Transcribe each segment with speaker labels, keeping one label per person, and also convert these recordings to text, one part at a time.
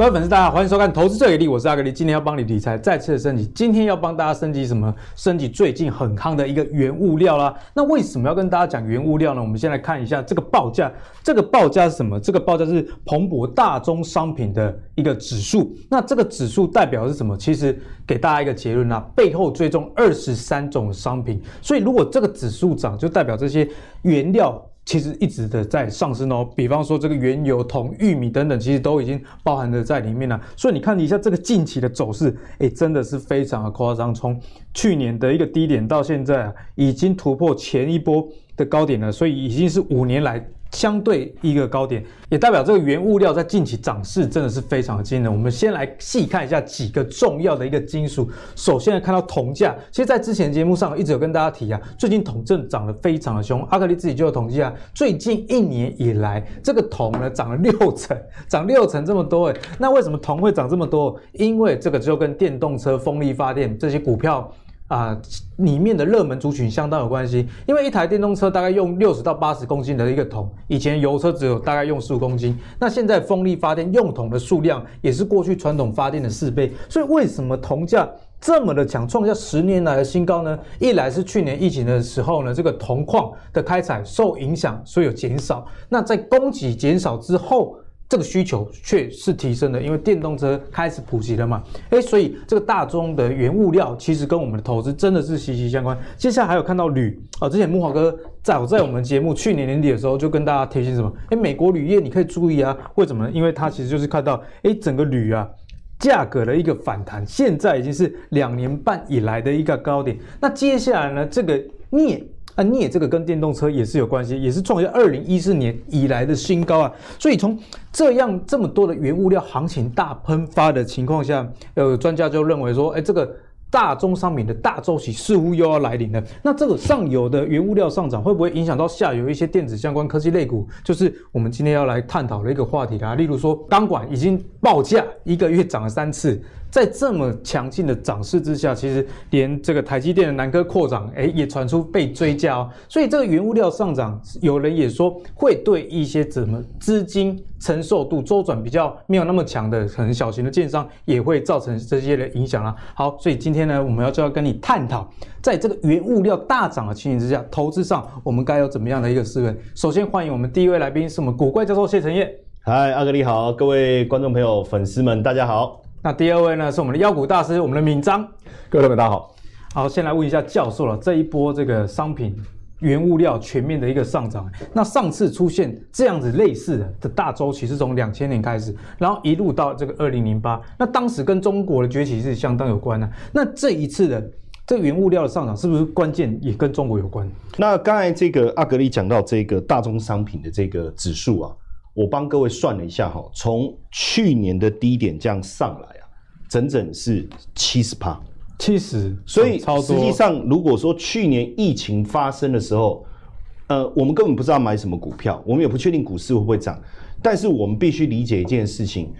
Speaker 1: 各位粉丝，大家好，欢迎收看《投资最给力》，我是阿格力。今天要帮你理财再次的升级，今天要帮大家升级什么？升级最近很夯的一个原物料啦。那为什么要跟大家讲原物料呢？我们先来看一下这个报价，这个报价是什么？这个报价是彭博大宗商品的一个指数。那这个指数代表的是什么？其实给大家一个结论啊，背后追踪二十三种商品，所以如果这个指数涨，就代表这些原料。其实一直的在上升哦，比方说这个原油、铜、玉米等等，其实都已经包含的在里面了。所以你看一下这个近期的走势，哎，真的是非常的夸张。从去年的一个低点到现在啊，已经突破前一波的高点了，所以已经是五年来。相对一个高点，也代表这个原物料在近期涨势真的是非常的惊人。我们先来细看一下几个重要的一个金属。首先来看到铜价，其实，在之前节目上一直有跟大家提啊，最近铜正涨得非常的凶。阿格力自己就有统计啊，最近一年以来，这个铜呢涨了六成，涨六成这么多诶。那为什么铜会涨这么多？因为这个就跟电动车、风力发电这些股票。啊，里面的热门族群相当有关系，因为一台电动车大概用六十到八十公斤的一个桶，以前油车只有大概用十五公斤，那现在风力发电用桶的数量也是过去传统发电的四倍，所以为什么铜价这么的强，创下十年来的新高呢？一来是去年疫情的时候呢，这个铜矿的开采受影响，所以有减少，那在供给减少之后。这个需求却是提升的，因为电动车开始普及了嘛，诶，所以这个大宗的原物料其实跟我们的投资真的是息息相关。接下来还有看到铝啊，之前木华哥在我在我们节目去年年底的时候就跟大家提醒什么？诶，美国铝业你可以注意啊，为什么呢？因为它其实就是看到诶，整个铝啊价格的一个反弹，现在已经是两年半以来的一个高点。那接下来呢，这个镍。啊，镍这个跟电动车也是有关系，也是创下二零一四年以来的新高啊。所以从这样这么多的原物料行情大喷发的情况下，呃，专家就认为说，哎，这个。大宗商品的大周期似乎又要来临了。那这个上游的原物料上涨，会不会影响到下游一些电子相关科技类股？就是我们今天要来探讨的一个话题啦。例如说，钢管已经报价一个月涨了三次，在这么强劲的涨势之下，其实连这个台积电的南科扩厂，哎，也传出被追加哦。所以这个原物料上涨，有人也说会对一些怎么资金承受度周转比较没有那么强的，可能小型的建商也会造成这些的影响啦。好，所以今天。呢，我们要就要跟你探讨，在这个原物料大涨的情形之下，投资上我们该有怎么样的一个思维？首先欢迎我们第一位来宾，是我们古怪教授谢承业。
Speaker 2: 嗨，阿哥你好，各位观众朋友、粉丝们，大家好。
Speaker 1: 那第二位呢，是我们的妖股大师，我们的敏章。
Speaker 3: 各位朋友大家好。
Speaker 1: 好，先来问一下教授了，这一波这个商品。原物料全面的一个上涨，那上次出现这样子类似的的大周期是从两千年开始，然后一路到这个二零零八，那当时跟中国的崛起是相当有关的。那这一次的这个原物料的上涨，是不是关键也跟中国有关？
Speaker 2: 那刚才这个阿格力讲到这个大宗商品的这个指数啊，我帮各位算了一下哈，从去年的低点这样上来啊，整整是七十趴。
Speaker 1: 七十，
Speaker 2: 所以实际上，如果说去年疫情发生的时候，呃，我们根本不知道买什么股票，我们也不确定股市会不会涨。但是我们必须理解一件事情：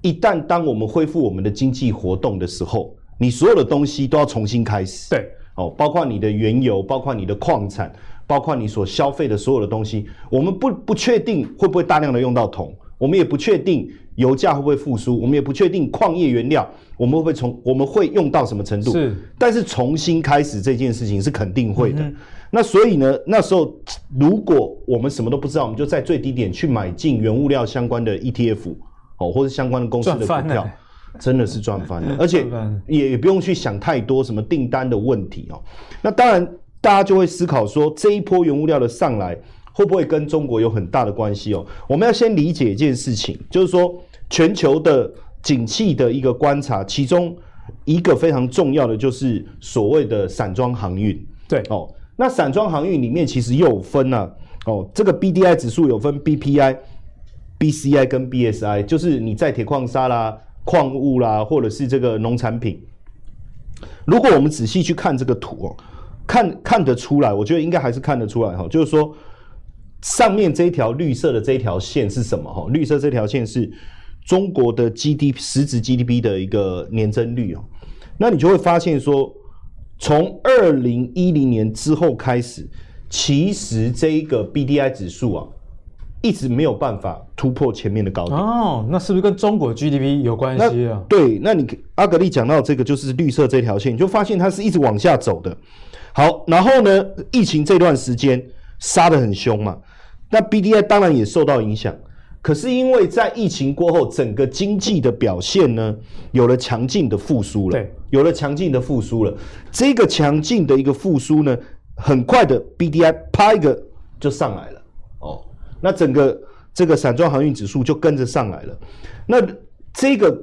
Speaker 2: 一旦当我们恢复我们的经济活动的时候，你所有的东西都要重新开始。
Speaker 1: 对，
Speaker 2: 哦，包括你的原油，包括你的矿产，包括你所消费的所有的东西，我们不不确定会不会大量的用到铜，我们也不确定。油价会不会复苏？我们也不确定矿业原料我们会不会从我们会用到什么程度？
Speaker 1: 是，
Speaker 2: 但是重新开始这件事情是肯定会的。嗯、那所以呢，那时候如果我们什么都不知道，我们就在最低点去买进原物料相关的 ETF 哦，或者相关的公司的股票，真的是赚翻了，而且也也不用去想太多什么订单的问题哦。那当然，大家就会思考说，这一波原物料的上来。会不会跟中国有很大的关系哦？我们要先理解一件事情，就是说全球的景气的一个观察，其中一个非常重要的就是所谓的散装航运。
Speaker 1: 对
Speaker 2: 哦，那散装航运里面其实又有分啊哦，这个 BDI 指数有分 BPI、BCI 跟 BSI，就是你在铁矿砂啦、矿物啦，或者是这个农产品。如果我们仔细去看这个图哦，看看得出来，我觉得应该还是看得出来哈，就是说。上面这一条绿色的这一条线是什么？哈，绿色这条线是中国的 GDP 实质 GDP 的一个年增率哦。那你就会发现说，从二零一零年之后开始，其实这一个 BDI 指数啊，一直没有办法突破前面的高点。
Speaker 1: 哦，那是不是跟中国 GDP 有关系啊？
Speaker 2: 对，那你阿格力讲到这个就是绿色这条线，你就发现它是一直往下走的。好，然后呢，疫情这段时间杀得很凶嘛，那 BDI 当然也受到影响。可是因为在疫情过后，整个经济的表现呢，有了强劲的复苏了。对，有了强劲的复苏了。这个强劲的一个复苏呢，很快的 BDI 啪一个就上来了。哦，那整个这个散装航运指数就跟着上来了。那这个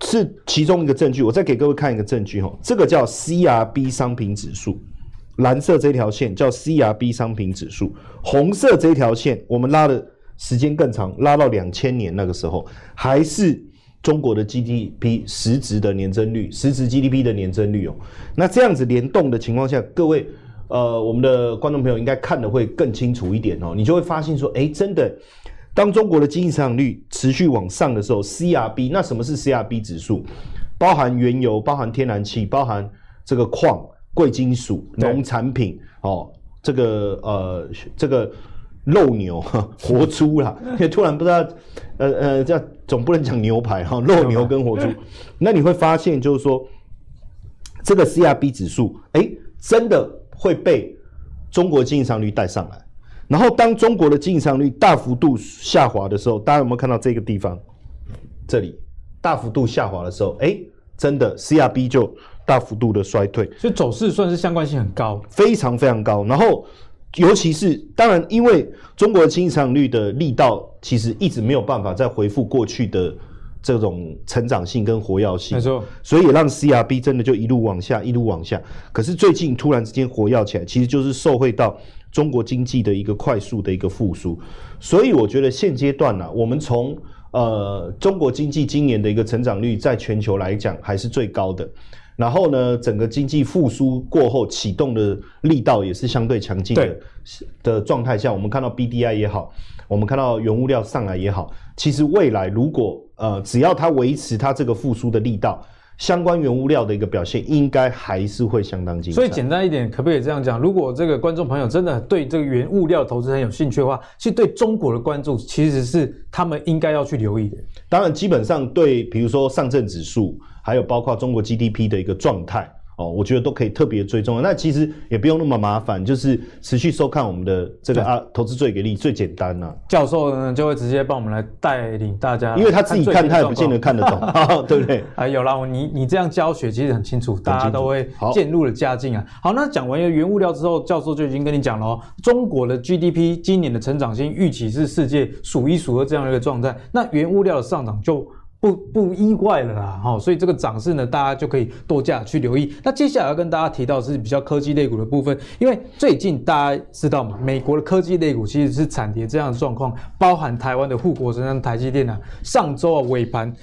Speaker 2: 是其中一个证据。我再给各位看一个证据哈，这个叫 CRB 商品指数，蓝色这条线叫 CRB 商品指数，红色这条线我们拉的。时间更长，拉到两千年那个时候，还是中国的 GDP 实质的年增率，实质 GDP 的年增率哦。那这样子联动的情况下，各位呃，我们的观众朋友应该看的会更清楚一点哦。你就会发现说，哎，真的，当中国的经济增长率持续往上的时候，CRB 那什么是 CRB 指数？包含原油，包含天然气，包含这个矿、贵金属、农产品哦，这个呃，这个。肉牛、活猪啦，因为突然不知道，呃呃，这样总不能讲牛排哈，肉牛跟活猪，那你会发现就是说，这个 CRB 指数，哎、欸，真的会被中国经济增长率带上来。然后当中国的经济增长率大幅度下滑的时候，大家有没有看到这个地方？这里大幅度下滑的时候，哎、欸，真的 CRB 就大幅度的衰退，
Speaker 1: 所以走势算是相关性很高，
Speaker 2: 非常非常高。然后。尤其是当然，因为中国的经济成长率的力道其实一直没有办法再回复过去的这种成长性跟活跃性，没错，所以也让 CRB 真的就一路往下，一路往下。可是最近突然之间活跃起来，其实就是受惠到中国经济的一个快速的一个复苏。所以我觉得现阶段呢、啊，我们从呃中国经济今年的一个成长率，在全球来讲还是最高的。然后呢，整个经济复苏过后启动的力道也是相对强劲的的状态下，我们看到 BDI 也好，我们看到原物料上来也好，其实未来如果呃只要它维持它这个复苏的力道，相关原物料的一个表现应该还是会相当精彩。
Speaker 1: 所以简单一点，可不可以这样讲？如果这个观众朋友真的对这个原物料投资很有兴趣的话，其实对中国的关注其实是他们应该要去留意的。
Speaker 2: 当然，基本上对，比如说上证指数。还有包括中国 GDP 的一个状态哦，我觉得都可以特别追踪。那其实也不用那么麻烦，就是持续收看我们的这个啊投资最给力，最简单呐、啊。教
Speaker 1: 授呢就会直接帮我们来带领大家，
Speaker 2: 因为他自己看他也不见得看得懂，对不对？
Speaker 1: 啊，有啦，你你这样教学其实很清楚，大家都会渐入了佳境啊。好，那讲完原物料之后，教授就已经跟你讲了哦，中国的 GDP 今年的成长性预期是世界数一数二这样的一个状态，那原物料的上涨就。不不意外了啦，哈，所以这个涨势呢，大家就可以多加去留意。那接下来要跟大家提到是比较科技类股的部分，因为最近大家知道嘛，美国的科技类股其实是惨跌这样的状况，包含台湾的护国神山台积电啊，上周啊尾盘。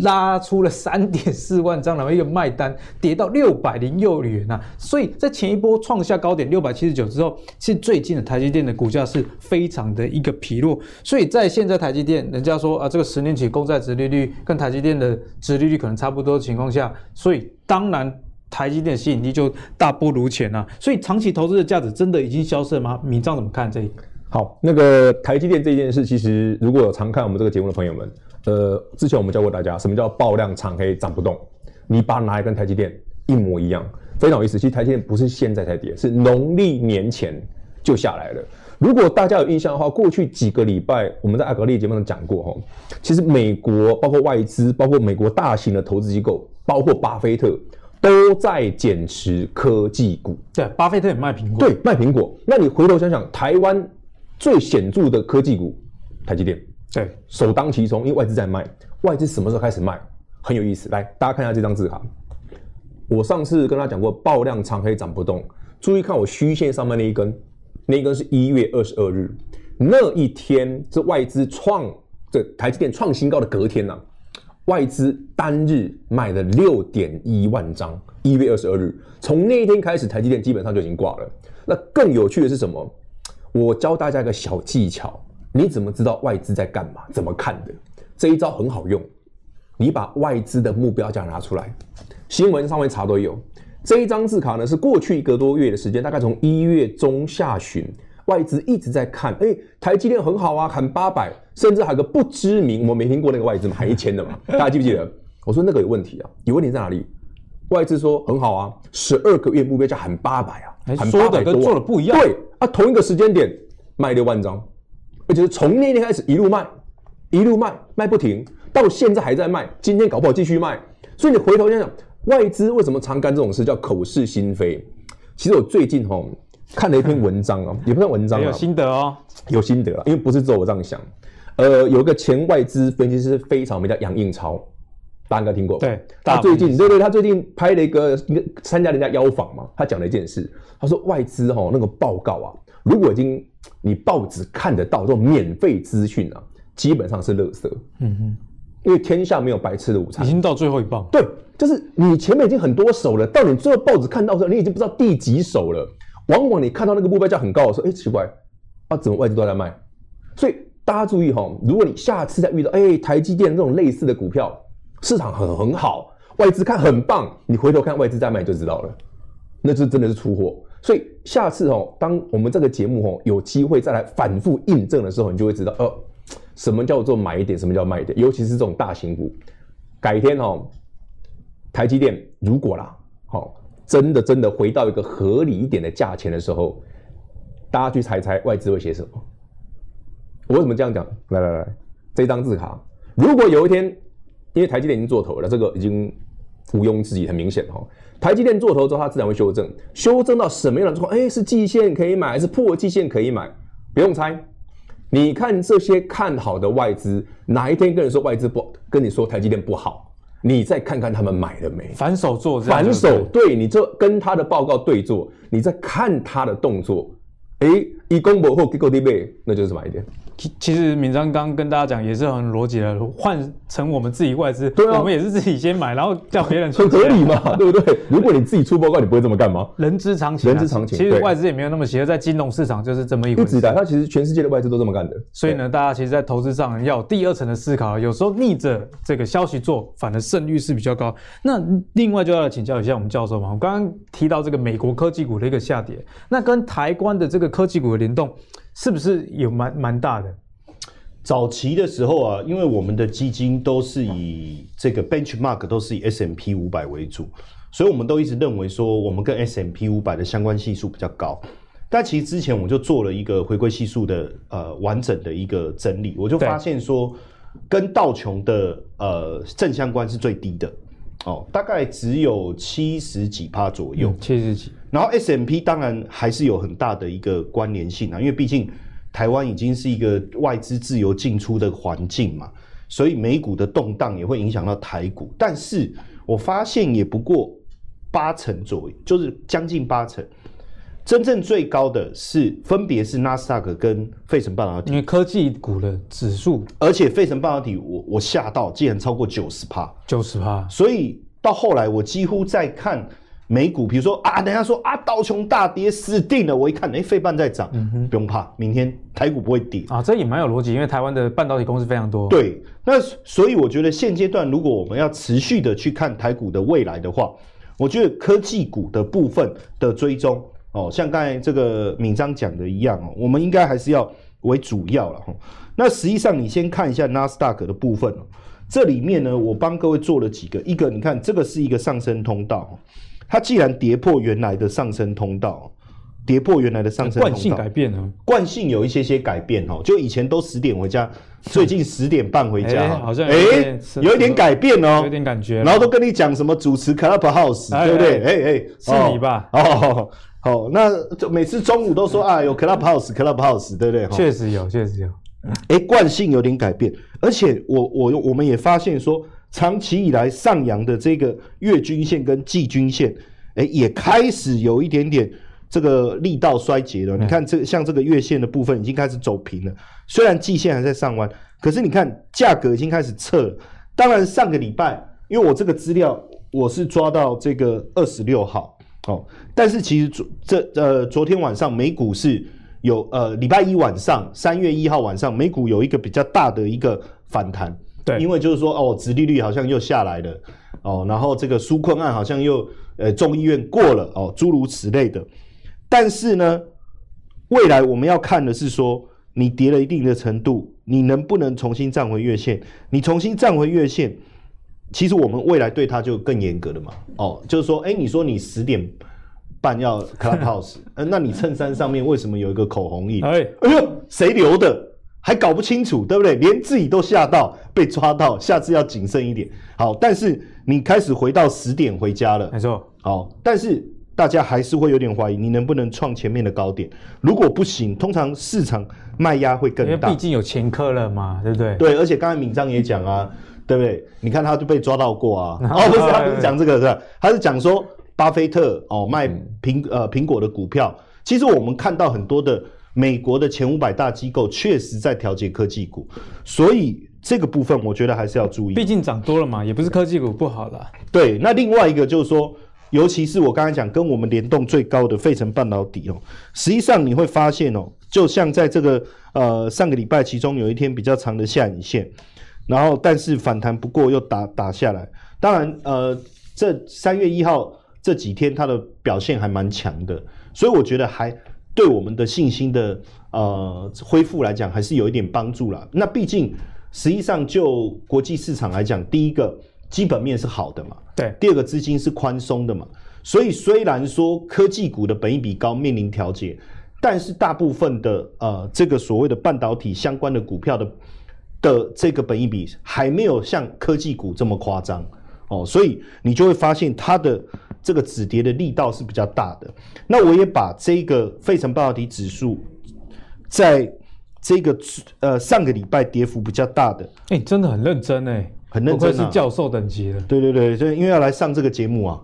Speaker 1: 拉出了三点四万张，然后一个卖单跌到六百零六元呐，所以在前一波创下高点六百七十九之后，其实最近的台积电的股价是非常的一个疲弱，所以在现在台积电人家说啊，这个十年期公债殖利率跟台积电的殖利率可能差不多的情况下，所以当然台积电吸引力就大不如前啊，所以长期投资的价值真的已经消失了吗？铭彰怎么看这一？
Speaker 3: 好，那个台积电这件事，其实如果有常看我们这个节目的朋友们。呃，之前我们教过大家，什么叫爆量长黑涨不动？你把它拿来跟台积电一模一样，非常有意思。其实台积电不是现在才跌，是农历年前就下来了。如果大家有印象的话，过去几个礼拜我们在阿格力节目上讲过哈，其实美国包括外资，包括美国大型的投资机构，包括巴菲特都在减持科技股。
Speaker 1: 对，巴菲特也卖苹果。
Speaker 3: 对，卖苹果。那你回头想想，台湾最显著的科技股，台积电。对，首当其冲，因为外资在卖。外资什么时候开始卖？很有意思。来，大家看一下这张字卡。我上次跟他讲过，爆量长黑涨不动。注意看我虚线上面那一根，那一根是一月二十二日，那一天是外资创这台积电创新高的隔天呐、啊。外资单日卖了六点一万张。一月二十二日，从那一天开始，台积电基本上就已经挂了。那更有趣的是什么？我教大家一个小技巧。你怎么知道外资在干嘛？怎么看的？这一招很好用，你把外资的目标价拿出来，新闻上面查都有。这一张字卡呢，是过去一个多月的时间，大概从一月中下旬外资一直在看，哎，台积电很好啊，喊八百，甚至还有个不知名，我没听过那个外资嘛，喊一千的嘛，大家记不记得？我说那个有问题啊，有问题在哪里？外资说很好啊，十二个月目标价喊八百啊，喊八百多，跟做的不一样。对啊，同一个时间点卖六万张，而且是从那天开始一路卖，一路卖，卖不停，到现在还在卖，今天搞不好继续卖。所以你回头想想，外资为什么常干这种事，叫口是心非。其实我最近哈看了一篇文章啊，也不算文章啊，
Speaker 1: 有心得哦，
Speaker 3: 有心得啊，因为不是只有我这样想。呃，有一个前外资分析师非常名叫杨应超，大家应该听过。
Speaker 1: 对，
Speaker 3: 他最近对对，他最近拍了一个一个参加人家邀访嘛，他讲了一件事，他说外资哈那个报告啊，如果已经你报纸看得到这种免费资讯啊，基本上是垃圾。嗯哼，因为天下没有白吃的午餐，
Speaker 1: 已经到最后一棒。
Speaker 3: 对，就是你前面已经很多手了，到你最后报纸看到的时候，你已经不知道第几手了。往往你看到那个目标价很高的时候，哎，奇怪，啊，怎么外资都在卖？所以。大家注意哈，如果你下次再遇到哎、欸、台积电这种类似的股票，市场很很好，外资看很棒，你回头看外资在卖就知道了，那就真的是出货。所以下次哦，当我们这个节目哦有机会再来反复印证的时候，你就会知道，呃，什么叫做买一点，什么叫卖一点，尤其是这种大型股。改天哦，台积电如果啦，好，真的真的回到一个合理一点的价钱的时候，大家去猜猜外资会写什么？我为什么这样讲？来来来，这张字卡，如果有一天，因为台积电已经做头了，这个已经毋庸置疑，很明显哈。台积电做头之后，它自然会修正，修正到什么样的状况？哎，是季线可以买，还是破季线可以买？不用猜，你看这些看好的外资，哪一天跟你说外资不，跟你说台积电不好，你再看看他们买了没？
Speaker 1: 反手做，
Speaker 3: 反手，对，你就跟他的报告对做，你再看他的动作，哎，一公布后给够低倍，那就是买点。
Speaker 1: 其实敏章刚刚跟大家讲也是很逻辑的，换成我们自己外资，对啊，我们也是自己先买，然后叫别人出，
Speaker 3: 很合理嘛，对不对？如果你自己出报告，你不会这么干吗？
Speaker 1: 人之常情，
Speaker 3: 人之常情。
Speaker 1: 其实外资也没有那么邪恶，在金融市场就是这么一回事。
Speaker 3: 不止的，他其实全世界的外资都这么干的。
Speaker 1: 所以呢，大家其实，在投资上要有第二层的思考，有时候逆着这个消息做，反而胜率是比较高。那另外就要来请教一下我们教授嘛，我刚刚提到这个美国科技股的一个下跌，那跟台湾的这个科技股的联动，是不是有蛮蛮大的？
Speaker 2: 早期的时候啊，因为我们的基金都是以这个 benchmark 都是以 S M P 五百为主，所以我们都一直认为说我们跟 S M P 五百的相关系数比较高。但其实之前我就做了一个回归系数的呃完整的一个整理，我就发现说跟道琼的呃正相关是最低的哦，大概只有七十几趴左右，
Speaker 1: 七十几。
Speaker 2: 然后 S M P 当然还是有很大的一个关联性啊，因为毕竟。台湾已经是一个外资自由进出的环境嘛，所以美股的动荡也会影响到台股。但是我发现也不过八成左右，就是将近八成。真正最高的是分别是纳斯达克跟费城半导体，
Speaker 1: 因为科技股的指数，
Speaker 2: 而且费城半导体我我吓到竟然超过九十趴，
Speaker 1: 九十趴。
Speaker 2: 所以到后来我几乎在看。美股，比如说啊，等下说啊，道琼大跌死定了。我一看，哎、欸，费半在涨，嗯哼，不用怕，明天台股不会跌
Speaker 1: 啊。这也蛮有逻辑，因为台湾的半导体公司非常多。
Speaker 2: 对，那所以我觉得现阶段如果我们要持续的去看台股的未来的话，我觉得科技股的部分的追踪哦，像刚才这个敏章讲的一样哦，我们应该还是要为主要了哈。那实际上你先看一下纳斯达克的部分哦，这里面呢，我帮各位做了几个，一个你看这个是一个上升通道。它既然跌破原来的上升通道，跌破原来的上升通道，
Speaker 1: 惯性改变了，
Speaker 2: 惯性有一些些改变哦。就以前都十点回家，最近十点半回家，
Speaker 1: 好像
Speaker 2: 哎，有一点改变哦，
Speaker 1: 有点感觉。
Speaker 2: 然后都跟你讲什么主持 Clubhouse，对不对？哎哎，
Speaker 1: 是你吧？
Speaker 2: 哦，好，那就每次中午都说啊，有 Clubhouse，Clubhouse，对不对？
Speaker 1: 确实有，确实有。
Speaker 2: 哎，惯性有点改变，而且我我我们也发现说。长期以来上扬的这个月均线跟季均线，哎，也开始有一点点这个力道衰竭了。你看，这个像这个月线的部分已经开始走平了，虽然季线还在上弯，可是你看价格已经开始撤了。当然，上个礼拜因为我这个资料我是抓到这个二十六号哦，但是其实昨这呃昨天晚上美股是有呃礼拜一晚上三月一号晚上美股有一个比较大的一个反弹。
Speaker 1: 对，
Speaker 2: 因为就是说，哦，殖利率好像又下来了，哦，然后这个纾困案好像又，呃，众议院过了，哦，诸如此类的。但是呢，未来我们要看的是说，你跌了一定的程度，你能不能重新站回月线？你重新站回月线，其实我们未来对它就更严格了嘛。哦，就是说，哎，你说你十点半要 Clubhouse，呃，那你衬衫上面为什么有一个口红印？哎，哎呦，谁留的？还搞不清楚，对不对？连自己都吓到，被抓到，下次要谨慎一点。好，但是你开始回到十点回家了，
Speaker 1: 没错。
Speaker 2: 好，但是大家还是会有点怀疑，你能不能创前面的高点？如果不行，通常市场卖压会更大，
Speaker 1: 因为毕竟有前科了嘛，对不对？
Speaker 2: 对，而且刚才敏章也讲啊，对不对？你看他就被抓到过啊。哦，不是，他不是讲这个，是吧？他是讲说巴菲特哦卖苹呃苹果的股票。其实我们看到很多的。美国的前五百大机构确实在调节科技股，所以这个部分我觉得还是要注意。
Speaker 1: 毕竟涨多了嘛，也不是科技股不好了。
Speaker 2: 对，那另外一个就是说，尤其是我刚才讲跟我们联动最高的费城半导体哦，实际上你会发现哦，就像在这个呃上个礼拜，其中有一天比较长的下影线，然后但是反弹不过又打打下来。当然呃，这三月一号这几天它的表现还蛮强的，所以我觉得还。对我们的信心的呃恢复来讲，还是有一点帮助啦。那毕竟，实际上就国际市场来讲，第一个基本面是好的嘛，
Speaker 1: 对。
Speaker 2: 第二个资金是宽松的嘛，所以虽然说科技股的本益比高，面临调节，但是大部分的呃这个所谓的半导体相关的股票的的这个本益比还没有像科技股这么夸张哦，所以你就会发现它的。这个止跌的力道是比较大的。那我也把这个费城半导体指数，在这个呃上个礼拜跌幅比较大的，
Speaker 1: 哎、欸，真的很认真哎，
Speaker 2: 很认真、啊，
Speaker 1: 是教授等级的。
Speaker 2: 对对对，所以因为要来上这个节目啊，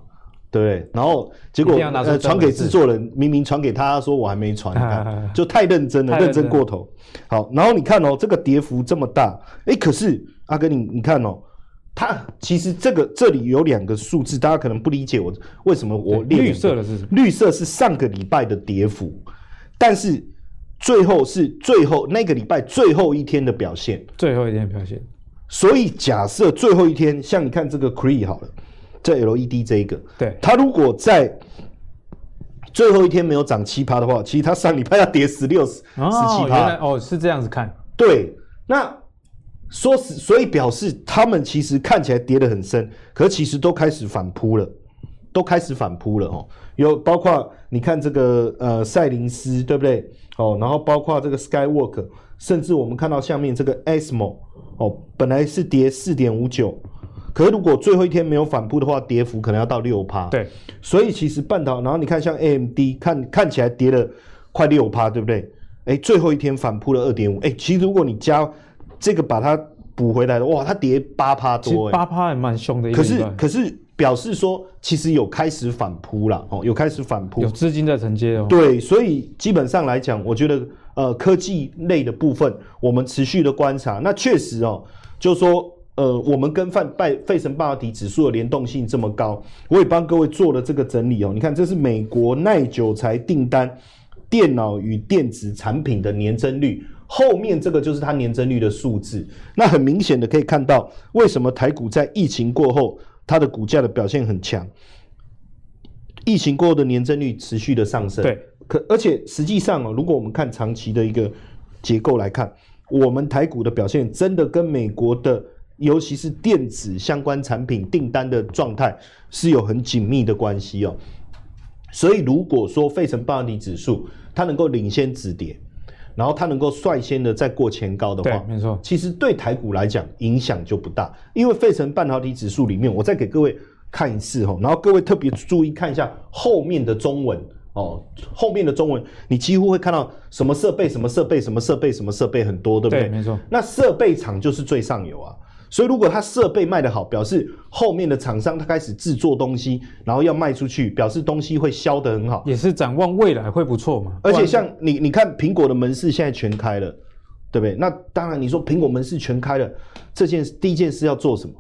Speaker 2: 对不对？然后结果呃传给制作人，明明传给他说我还没传，你看 就太认真了，认真过头。好，然后你看哦，这个跌幅这么大，哎，可是阿哥你你看哦。它其实这个这里有两个数字，大家可能不理解我为什么我
Speaker 1: 绿色的是什么？
Speaker 2: 绿色是上个礼拜的跌幅，但是最后是最后那个礼拜最后一天的表现，
Speaker 1: 最后一天的表现。
Speaker 2: 所以假设最后一天，像你看这个 Cree 好了，这 LED 这一个，
Speaker 1: 对，
Speaker 2: 它如果在最后一天没有涨七趴的话，其实它上礼拜要跌十六十十七趴
Speaker 1: 哦，是这样子看，
Speaker 2: 对，那。说是，所以表示他们其实看起来跌得很深，可其实都开始反扑了，都开始反扑了哦。有包括你看这个呃赛灵思对不对？哦，然后包括这个 Skywork，甚至我们看到下面这个 ASML 哦，本来是跌四点五九，可是如果最后一天没有反扑的话，跌幅可能要到六趴。
Speaker 1: 对，
Speaker 2: 所以其实半导，然后你看像 AMD，看看起来跌了快六趴，对不对？哎，最后一天反扑了二点五，哎，其实如果你加这个把它补回来的哇，它跌八趴多，
Speaker 1: 八趴还蛮凶的。
Speaker 2: 可是可是表示说，其实有开始反扑了哦，有开始反扑，
Speaker 1: 有资金在承接哦。
Speaker 2: 对，所以基本上来讲，我觉得呃科技类的部分，我们持续的观察。那确实哦，就是说呃，我们跟泛拜费城半导体指数的联动性这么高，我也帮各位做了这个整理哦。你看，这是美国耐久材订单，电脑与电子产品的年增率。后面这个就是它年增率的数字，那很明显的可以看到，为什么台股在疫情过后，它的股价的表现很强。疫情过后的年增率持续的上升，
Speaker 1: 对，
Speaker 2: 可而且实际上哦，如果我们看长期的一个结构来看，我们台股的表现真的跟美国的，尤其是电子相关产品订单的状态是有很紧密的关系哦。所以如果说费城半导体指数它能够领先止跌。然后它能够率先的再过前高的话，
Speaker 1: 对，没错，
Speaker 2: 其实对台股来讲影响就不大，因为费城半导体指数里面，我再给各位看一次哈，然后各位特别注意看一下后面的中文哦，后面的中文你几乎会看到什么设备、什么设备、什么设备、什么设备很多，对不对？
Speaker 1: 对，没错。
Speaker 2: 那设备厂就是最上游啊。所以，如果它设备卖得好，表示后面的厂商他开始制作东西，然后要卖出去，表示东西会销得很好，
Speaker 1: 也是展望未来会不错嘛。
Speaker 2: 而且像你，你看苹果的门市现在全开了，对不对？那当然，你说苹果门市全开了，这件第一件事要做什么？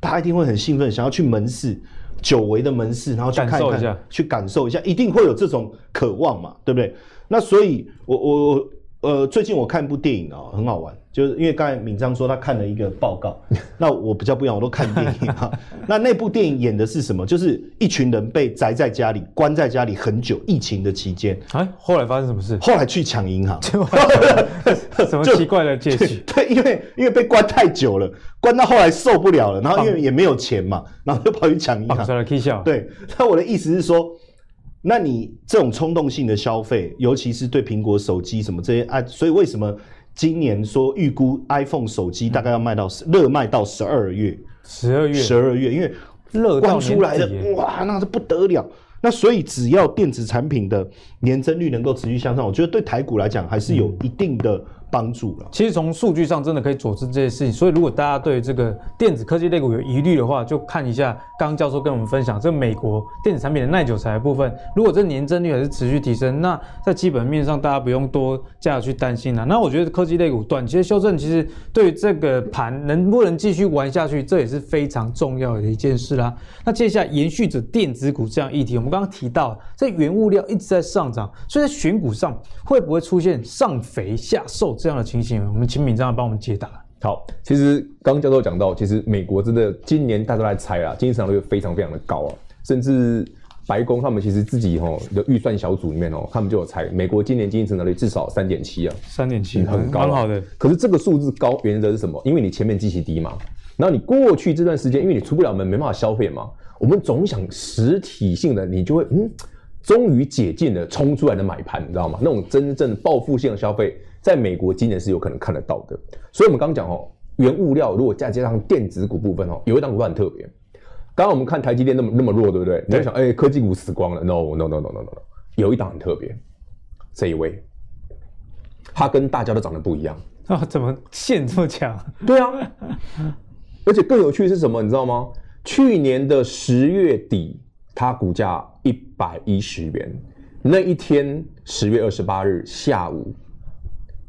Speaker 2: 大家一定会很兴奋，想要去门市，久违的门市，然后去看一看，去感受一下，一定会有这种渴望嘛，对不对？那所以我，我我。呃，最近我看一部电影啊、喔，很好玩，就是因为刚才敏章说他看了一个报告，那我比较不一样，我都看电影啊。那那部电影演的是什么？就是一群人被宅在家里，关在家里很久，疫情的期间。
Speaker 1: 哎，后来发生什么事？
Speaker 2: 后来去抢银行，
Speaker 1: 什么奇怪的借据？
Speaker 2: 对，因为因为被关太久了，关到后来受不了了，然后因为也没有钱嘛，然后就跑去抢银行。对，那我的意思是说。那你这种冲动性的消费，尤其是对苹果手机什么这些啊，所以为什么今年说预估 iPhone 手机大概要卖到热卖到十二月？
Speaker 1: 十二月，
Speaker 2: 十二月，因为热刚出来的哇，那是不得了。那所以只要电子产品的年增率能够持续向上，我觉得对台股来讲还是有一定的。帮助了。其实从数据上真的可以佐证这些事情，所以如果大家对这个电子科技类股有疑虑的话，就看一下刚刚教授跟我们分享这美国电子产品的耐久材的部分。如果这年增率还是持续提升，那在基本面上大家不用多加去担心了。那我觉得科技类股短期的修正，其实对这个盘能不能继续玩下去，这也是非常重要的一件事啦。那接下来延续着电子股这样议题，我们刚刚提到这原物料一直在上涨，所以在选股上会不会出现上肥下瘦？这样的情形，我们请敏章帮我们解答。
Speaker 3: 好，其实刚刚教授讲到，其实美国真的今年大家都在猜啊，经济成长率非常非常的高啊，甚至白宫他们其实自己哈的预算小组里面哦，他们就有猜，美国今年经济成长率至少三点七啊，
Speaker 1: 三点七
Speaker 3: 很高，
Speaker 1: 很好的。
Speaker 3: 可是这个数字高，原则是什么？因为你前面基期低嘛，然后你过去这段时间，因为你出不了门，没办法消费嘛，我们总想实体性的，你就会嗯，终于解禁了，冲出来的买盘，你知道吗？那种真正报复性的消费。在美国今年是有可能看得到的，所以我们刚刚讲哦，原物料如果再加上电子股部分哦，有一档股票很特别。刚刚我们看台积电那么那么弱，对不对？你会想，哎、欸，科技股死光了？No No No No No No，有一档很特别，这一位，他跟大家都长得不一样
Speaker 1: 啊？怎么线这么强？
Speaker 3: 对啊，而且更有趣的是什么？你知道吗？去年的十月底，它股价一百一十元，那一天十月二十八日下午。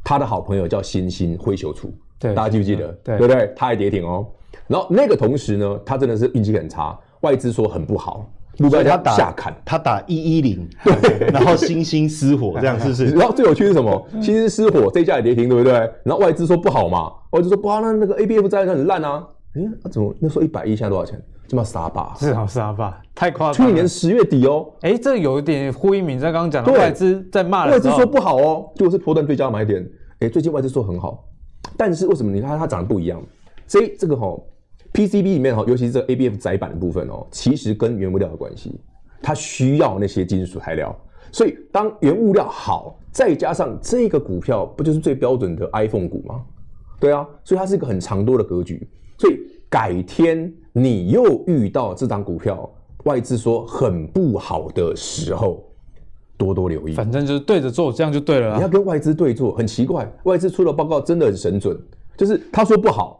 Speaker 3: 他的好朋友叫欣兴辉秀出，对，大家记不记得？对，对不对？他还跌停哦。然后那个同时呢，他真的是运气很差，外资说很不好，目标价下砍，他打一一零，对，然后星星失火，这样是不是？然后最有趣是什么？星星失火，这一家也跌停，对不对？然后外资说不好嘛，外资说不好，那那个 A B F 债券很烂啊。诶，那怎么那时候一百一现在多少钱？这么傻吧？
Speaker 1: 是好傻吧？太夸张了。
Speaker 3: 去年十月底哦，
Speaker 1: 哎，这有一点呼应敏在刚刚讲的外资在骂，
Speaker 3: 外资说不好哦，就是波段最佳买点。哎，最近外资说很好，但是为什么你看它长得不一样？所以这个哈、哦、PCB 里面哈，尤其是这个 ABF 窄板的部分哦，其实跟原物料有关系，它需要那些金属材料。所以当原物料好，再加上这个股票，不就是最标准的 iPhone 股吗？对啊，所以它是一个很长多的格局。所以改天你又遇到这张股票，外资说很不好的时候。多多留意，
Speaker 1: 反正就是对着做，这样就对了。
Speaker 3: 你要跟外资对做，很奇怪，外资出的报告真的很神准，就是他说不好，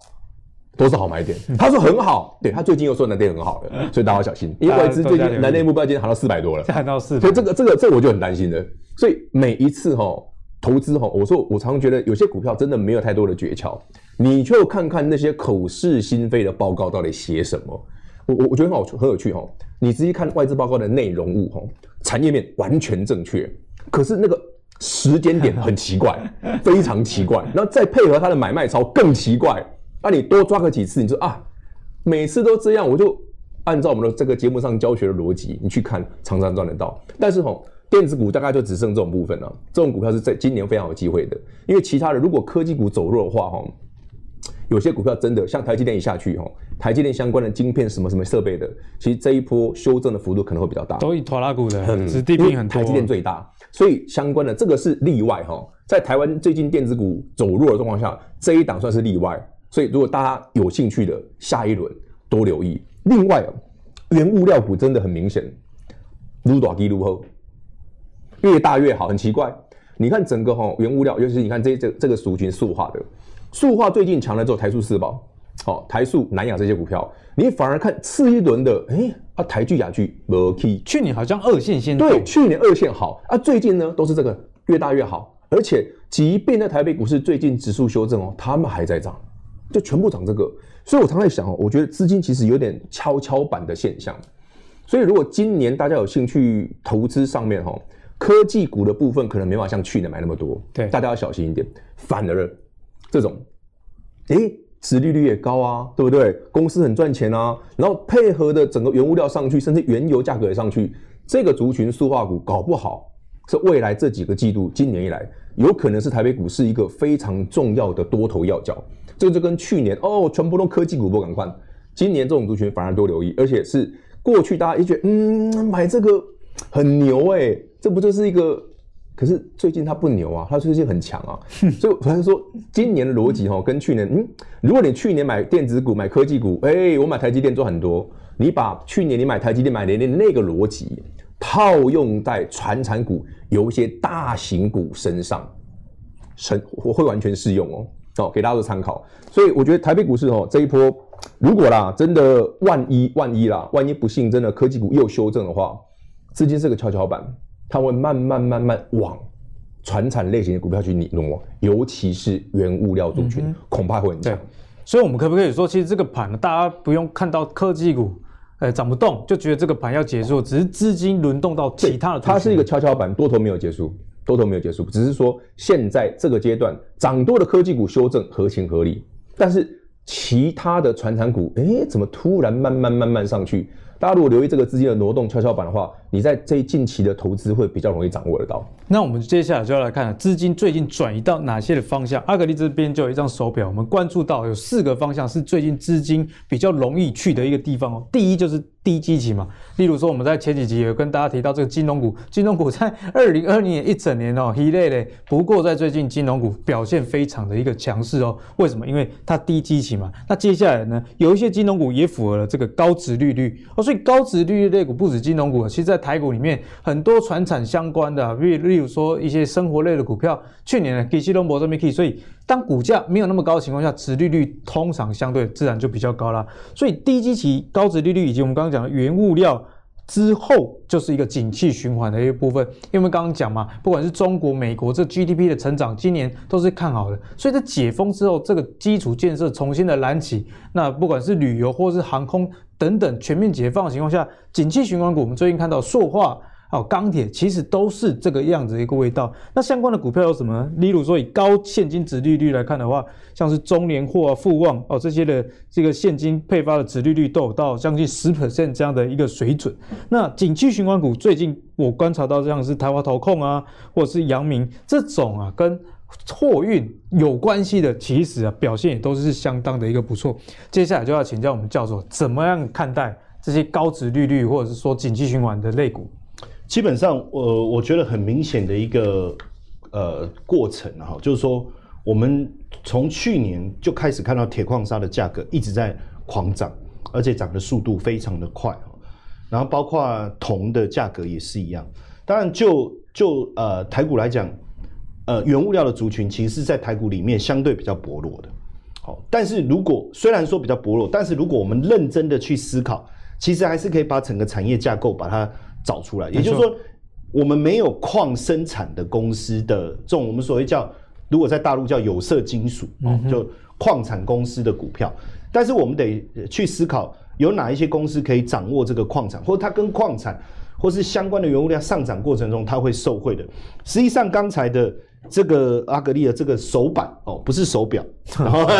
Speaker 3: 都是好买点；他说很好，对他最近又说南电很好了，所以大家要小心，因为外资最近南电目标今天喊到四百多了，
Speaker 1: 喊到四百，
Speaker 3: 所以这个这个这個我就很担心了。所以每一次哈投资哈，我说我常常觉得有些股票真的没有太多的诀窍，你就看看那些口是心非的报告到底写什么。我我我觉得很好很有趣哈，你仔细看外资报告的内容物哈，产业面完全正确，可是那个时间点很奇怪，非常奇怪，然后再配合它的买卖超更奇怪，那、你多抓个几次，你说啊，每次都这样，我就按照我们的这个节目上教学的逻辑，你去看常常赚得到。但是吼，电子股大概就只剩这种部分了，这种股票是在今年非常有机会的，因为其他的如果科技股走弱的话哈。有些股票真的像台积电一下去哦，台积电相关的晶片什么什么设备的，其实这一波修正的幅度可能会比较大。
Speaker 1: 都以拖拉股的，很，子弟兵很多。
Speaker 3: 台积电最大，所以相关的这个是例外哈。在台湾最近电子股走弱的状况下，这一档算是例外。所以如果大家有兴趣的，下一轮多留意。另外，原物料股真的很明显，愈大支愈好，越大越好。很奇怪，你看整个哈原物料，尤其是你看这这这个族群塑化的。塑化最近强了之后，台塑四宝，好、哦，台塑、南亚这些股票，你反而看次一轮的，哎，啊，台聚、亚聚没 key，
Speaker 1: 去年好像二线先
Speaker 3: 对，去年二线好，啊，最近呢都是这个越大越好，而且即便在台北股市最近指数修正哦，他们还在涨，就全部涨这个，所以我常在想哦，我觉得资金其实有点跷跷板的现象，所以如果今年大家有兴趣投资上面哈，科技股的部分可能没法像去年买那么多，
Speaker 1: 对，
Speaker 3: 大家要小心一点。反而这种，诶，殖利率也高啊，对不对？公司很赚钱啊，然后配合的整个原物料上去，甚至原油价格也上去，这个族群塑化股搞不好是未来这几个季度，今年以来有可能是台北股市一个非常重要的多头要角。这就跟去年哦，全部都科技股不敢换，今年这种族群反而多留意，而且是过去大家一觉得嗯，买这个很牛哎、欸，这不就是一个？可是最近它不牛啊，它最近很强啊，所以我才说今年的逻辑哈，跟去年嗯，如果你去年买电子股、买科技股，哎、欸，我买台积电赚很多，你把去年你买台积电、买联电那个逻辑套用在传产股有一些大型股身上，成我会完全适用哦。哦，给大家做参考。所以我觉得台北股市哦，这一波如果啦，真的万一万一啦，万一不幸真的科技股又修正的话，资金是个跷跷板，它会慢慢慢慢往传产类型的股票去挪，尤其是原物料族群，嗯、恐怕会很强。
Speaker 1: 所以，我们可不可以说，其实这个盘呢，大家不用看到科技股呃涨不动，就觉得这个盘要结束，只是资金轮动到其他的。
Speaker 3: 它是一个跷跷板，多头没有结束。多头没有结束，只是说现在这个阶段涨多的科技股修正合情合理，但是其他的传产股，诶，怎么突然慢慢慢慢上去？大家如果留意这个资金的挪动跷跷板的话，你在这近期的投资会比较容易掌握得到。
Speaker 1: 那我们接下来就要来看资金最近转移到哪些的方向。阿格力这边就有一张手表，我们关注到有四个方向是最近资金比较容易去的一个地方哦。第一就是。低基期嘛，例如说我们在前几集有跟大家提到这个金融股，金融股在二零二零年一整年哦，一类嘞。不过在最近金融股表现非常的一个强势哦。为什么？因为它低基期嘛。那接下来呢，有一些金融股也符合了这个高值利率哦。所以高值利率类股不止金融股，其实在在台股里面很多传产相关的，例例如说一些生活类的股票，去年呢，基期都没这么低，所以。当股价没有那么高的情况下，殖利率通常相对自然就比较高啦。所以低基期、高殖利率以及我们刚刚讲的原物料之后，就是一个景气循环的一个部分。因为刚刚讲嘛，不管是中国、美国这 GDP 的成长，今年都是看好的。所以在解封之后，这个基础建设重新的燃起，那不管是旅游或是航空等等全面解放的情况下，景气循环股，我们最近看到塑化。哦，钢铁其实都是这个样子一个味道。那相关的股票有什么呢？例如说，以高现金殖利率来看的话，像是中联货啊、富旺哦这些的这个现金配发的殖利率都有到将近十 percent 这样的一个水准。那景气循环股最近我观察到，像是台华投控啊，或者是阳明这种啊，跟货运有关系的，其实啊表现也都是相当的一个不错。接下来就要请教我们教授，怎么样看待这些高值利率或者是说景气循环的类股？
Speaker 2: 基本上，呃，我觉得很明显的一个呃过程哈，就是说，我们从去年就开始看到铁矿砂的价格一直在狂涨，而且涨的速度非常的快，然后包括铜的价格也是一样。当然就，就就呃台股来讲，呃原物料的族群其实是在台股里面相对比较薄弱的。好，但是如果虽然说比较薄弱，但是如果我们认真的去思考，其实还是可以把整个产业架构把它。找出来，也就是说，我们没有矿生产的公司的这种我们所谓叫，如果在大陆叫有色金属哦，就矿产公司的股票。但是我们得去思考，有哪一些公司可以掌握这个矿产，或者它跟矿产或是相关的原物料上涨过程中，它会受惠的。实际上，刚才的这个阿格力的这个手板哦，不是手表，然后。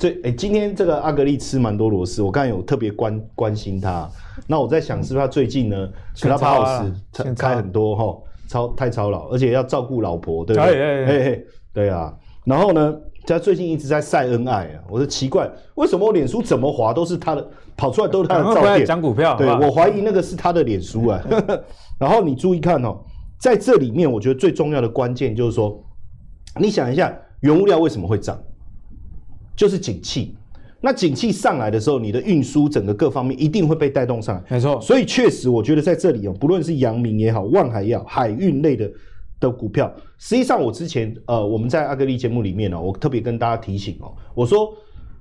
Speaker 2: 所以，哎，今天这个阿格力吃蛮多螺丝，我刚才有特别关关心他。那我在想，是不是他最近呢，Clubhouse 开很多哈，超太操劳，而且要照顾老婆，对不对？哎哎，对啊。然后呢，他最近一直在晒恩爱啊。我说奇怪，为什么我脸书怎么滑都是他的，跑出来都是他的照片？
Speaker 1: 讲股票，
Speaker 2: 对，我怀疑那个是他的脸书啊。然后你注意看哦，在这里面，我觉得最重要的关键就是说，你想一下，原物料为什么会涨？就是景气，那景气上来的时候，你的运输整个各方面一定会被带动上来。
Speaker 1: 没错，
Speaker 2: 所以确实，我觉得在这里哦，不论是阳明也好，万海也好，海运类的的股票，实际上我之前呃，我们在阿格力节目里面呢，我特别跟大家提醒哦，我说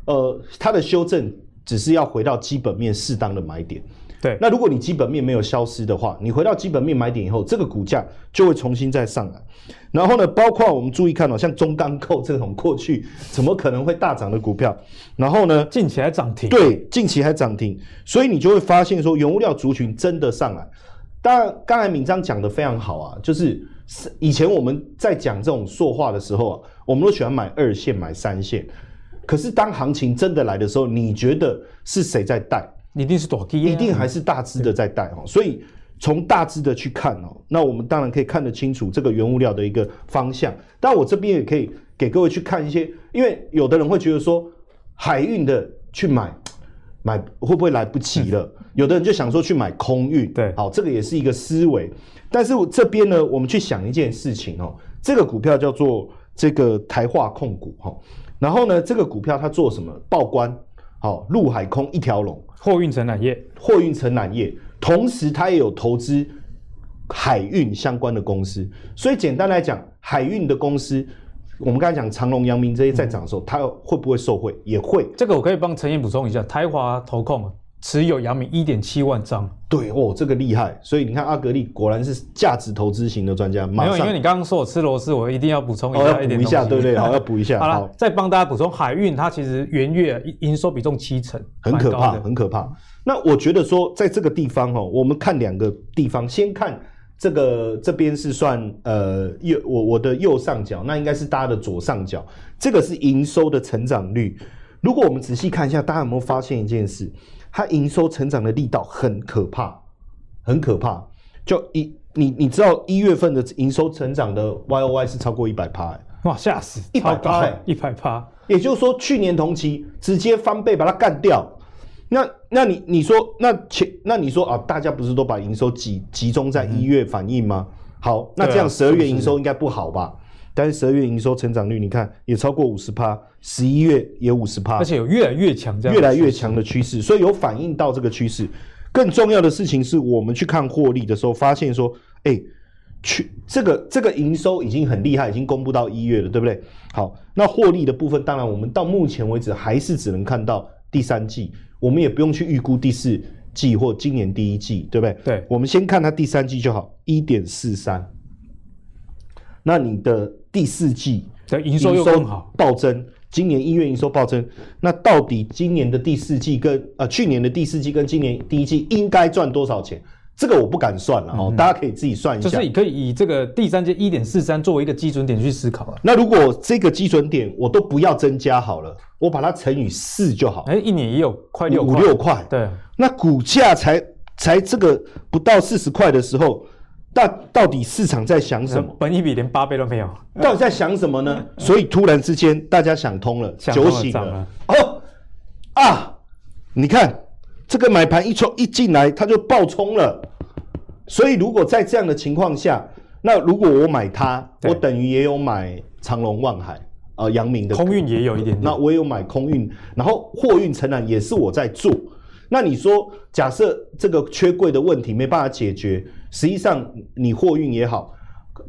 Speaker 2: 呃，它的修正只是要回到基本面适当的买点。
Speaker 1: 对，
Speaker 2: 那如果你基本面没有消失的话，你回到基本面买点以后，这个股价就会重新再上来。然后呢，包括我们注意看哦，像中钢构这种过去怎么可能会大涨的股票，然后呢，
Speaker 1: 近期还涨停，
Speaker 2: 对，近期还涨停，所以你就会发现说，原物料族群真的上来。当然，刚才敏章讲的非常好啊，就是以前我们在讲这种塑化的时候啊，我们都喜欢买二线、买三线。可是当行情真的来的时候，你觉得是谁在带？
Speaker 1: 一定是大基，
Speaker 2: 一定还是大支的在带哦。所以从大支的去看哦，那我们当然可以看得清楚这个原物料的一个方向。但我这边也可以给各位去看一些，因为有的人会觉得说海运的去买。买会不会来不及了？有的人就想说去买空运，
Speaker 1: 对，
Speaker 2: 好，这个也是一个思维。但是这边呢，我们去想一件事情哦，这个股票叫做这个台化控股哈，然后呢，这个股票它做什么？报关，好，陆海空一条龙，
Speaker 1: 货运承揽业，
Speaker 2: 货运承揽业，同时它也有投资海运相关的公司。所以简单来讲，海运的公司。我们刚才讲长隆、阳明这些在涨的时候，它会不会受惠？也会。
Speaker 1: 这个我可以帮陈燕补充一下，台华投控持有阳明一点七万张。
Speaker 2: 对哦，这个厉害。所以你看阿格力果然是价值投资型的专家。
Speaker 1: 没有，因为你刚刚说我吃螺丝，我一定要补充一下，哦、要补
Speaker 2: 一下，对不对？好，要补一下。
Speaker 1: 好了，再帮大家补充，海运它其实元月营收比重七成，
Speaker 2: 很可怕，很可怕。那我觉得说，在这个地方哦，我们看两个地方，先看。这个这边是算呃右我我的右上角，那应该是大家的左上角。这个是营收的成长率。如果我们仔细看一下，大家有没有发现一件事？它营收成长的力道很可怕，很可怕。就一你你知道一月份的营收成长的 Y O Y 是超过一百趴，
Speaker 1: 哇吓死，
Speaker 2: 一百趴，
Speaker 1: 一百趴。
Speaker 2: 也就是说，去年同期直接翻倍把它干掉。那那你你说那前那你说啊，大家不是都把营收集集中在一月反应吗？好，那这样十二月营收应该不好吧？但是十二月营收成长率你看也超过五十趴，十一月也五十趴，
Speaker 1: 而且有越来越强，这样
Speaker 2: 越来越强的趋势，所以有反映到这个趋势。更重要的事情是我们去看获利的时候，发现说，哎，去这个这个营收已经很厉害，已经公布到一月了，对不对？好，那获利的部分，当然我们到目前为止还是只能看到第三季。我们也不用去预估第四季或今年第一季，对不对？
Speaker 1: 对，
Speaker 2: 我们先看它第三季就好，一点四三。那你的第四季
Speaker 1: 的营收又更好，
Speaker 2: 暴增。今年一月营收暴增，那到底今年的第四季跟呃去年的第四季跟今年第一季应该赚多少钱？这个我不敢算了哦，嗯、大家可以自己算一下。
Speaker 1: 就是你可以以这个第三季一点四三作为一个基准点去思考啊。
Speaker 2: 那如果这个基准点我都不要增加好了，我把它乘以四就好。
Speaker 1: 哎，一年也有快六
Speaker 2: 五六块。
Speaker 1: 对，
Speaker 2: 那股价才才这个不到四十块的时候，到到底市场在想什么？
Speaker 1: 本益比连八倍都没有，
Speaker 2: 到底在想什么呢？所以突然之间大家想通了，酒醒了，了哦啊！你看。这个买盘一冲一进来，它就爆冲了。所以如果在这样的情况下，那如果我买它，我等于也有买长隆、望海、呃阳明的
Speaker 1: 空运也有一点点。
Speaker 2: 那我也有买空运，然后货运承揽也是我在做。那你说，假设这个缺柜的问题没办法解决，实际上你货运也好。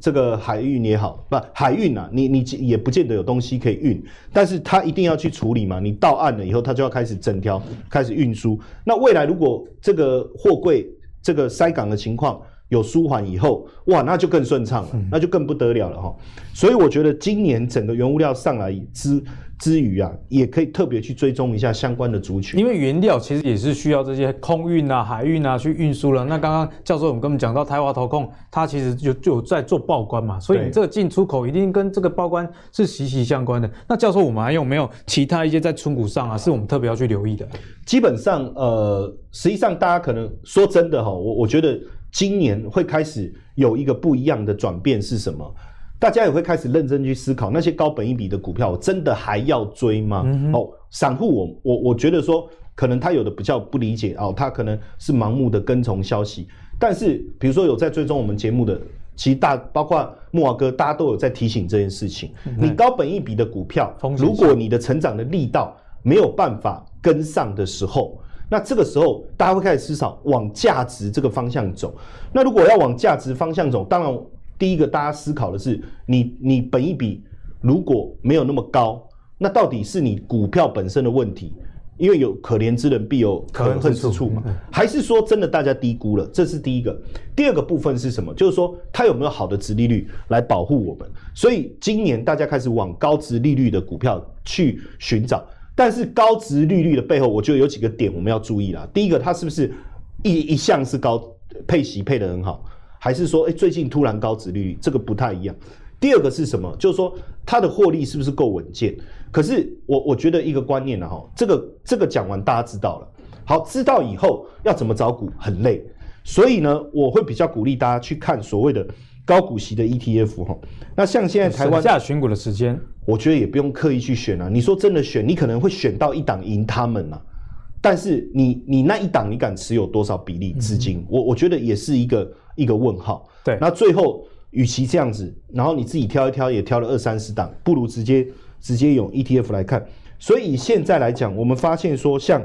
Speaker 2: 这个海运也好，不海运啊，你你也不见得有东西可以运，但是它一定要去处理嘛。你到岸了以后，它就要开始整条开始运输。那未来如果这个货柜这个塞港的情况有舒缓以后，哇，那就更顺畅了，那就更不得了了哈。所以我觉得今年整个原物料上来之之余啊，也可以特别去追踪一下相关的族群，
Speaker 1: 因为原料其实也是需要这些空运啊、海运啊去运输了。那刚刚教授我们跟我们讲到台华投控，它其实就就有在做报关嘛，所以你这个进出口一定跟这个报关是息息相关的。那教授，我们还有没有其他一些在存股上啊，是我们特别要去留意的？
Speaker 2: 基本上，呃，实际上大家可能说真的哈，我我觉得今年会开始有一个不一样的转变是什么？大家也会开始认真去思考，那些高本一比的股票，我真的还要追吗？嗯、哦，散户，我我我觉得说，可能他有的比较不理解哦，他可能是盲目的跟从消息。但是，比如说有在追踪我们节目的，其实大包括木华哥，大家都有在提醒这件事情。嗯、你高本一比的股票，如果你的成长的力道没有办法跟上的时候，那这个时候大家会开始思考往价值这个方向走。那如果要往价值方向走，当然。第一个，大家思考的是，你你本一比如果没有那么高，那到底是你股票本身的问题？因为有可怜之人必有可恨之处嘛，还是说真的大家低估了？这是第一个。第二个部分是什么？就是说它有没有好的值利率来保护我们？所以今年大家开始往高值利率的股票去寻找，但是高值利率的背后，我觉得有几个点我们要注意啦。第一个，它是不是一一向是高配息配得很好，还是说，哎，最近突然高值利率，这个不太一样。第二个是什么？就是说它的获利是不是够稳健？可是我我觉得一个观念呢，哈，这个这个讲完大家知道了。好，知道以后要怎么找股很累，所以呢，我会比较鼓励大家去看所谓的高股息的 ETF 哈。那像现在台
Speaker 1: 湾下选股的时间，
Speaker 2: 我觉得也不用刻意去选啊。你说真的选，你可能会选到一档赢他们啊。但是你你那一档你敢持有多少比例资金？嗯、我我觉得也是一个一个问号。
Speaker 1: 对，
Speaker 2: 那最后与其这样子，然后你自己挑一挑也挑了二三十档，不如直接直接用 ETF 来看。所以现在来讲，我们发现说像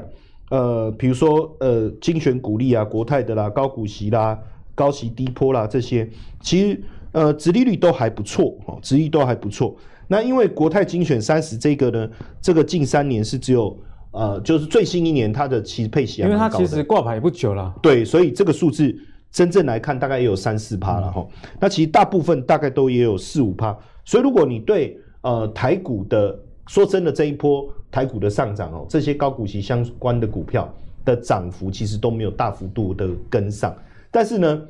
Speaker 2: 呃，比如说呃，精选股利啊，国泰的啦，高股息啦，高息低波啦这些，其实呃，殖利率都还不错哦，殖利率都还不错。那因为国泰精选三十这个呢，这个近三年是只有。呃，就是最新一年它的其实配息，因
Speaker 1: 为它其实挂牌也不久了，
Speaker 2: 对，所以这个数字真正来看大概也有三四趴了哈。那其实大部分大概都也有四五趴，所以如果你对呃台股的说真的这一波台股的上涨哦，这些高股息相关的股票的涨幅其实都没有大幅度的跟上，但是呢，